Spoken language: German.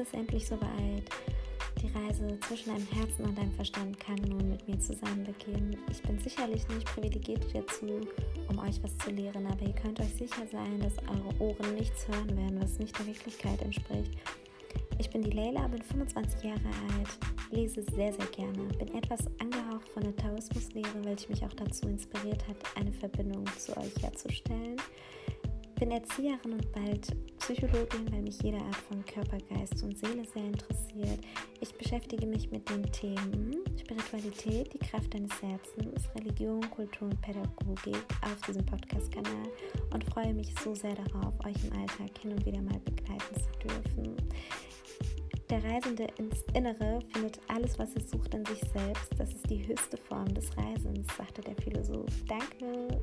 ist endlich soweit. Die Reise zwischen deinem Herzen und deinem Verstand kann nun mit mir zusammen beginnen. Ich bin sicherlich nicht privilegiert dazu, um euch was zu lehren, aber ihr könnt euch sicher sein, dass eure Ohren nichts hören werden, was nicht der Wirklichkeit entspricht. Ich bin die Leila, bin 25 Jahre alt, lese sehr, sehr gerne, bin etwas angehaucht von der Taoismuslehre, welche mich auch dazu inspiriert hat, eine Verbindung zu euch herzustellen bin Erzieherin und bald Psychologin, weil mich jede Art von Körper, Geist und Seele sehr interessiert. Ich beschäftige mich mit den Themen Spiritualität, die Kraft deines Herzens, Religion, Kultur und Pädagogik auf diesem Podcast-Kanal und freue mich so sehr darauf, euch im Alltag hin und wieder mal begleiten zu dürfen. Der Reisende ins Innere findet alles, was er sucht, in sich selbst. Das ist die höchste Form des Reisens, sagte der Philosoph. Danke.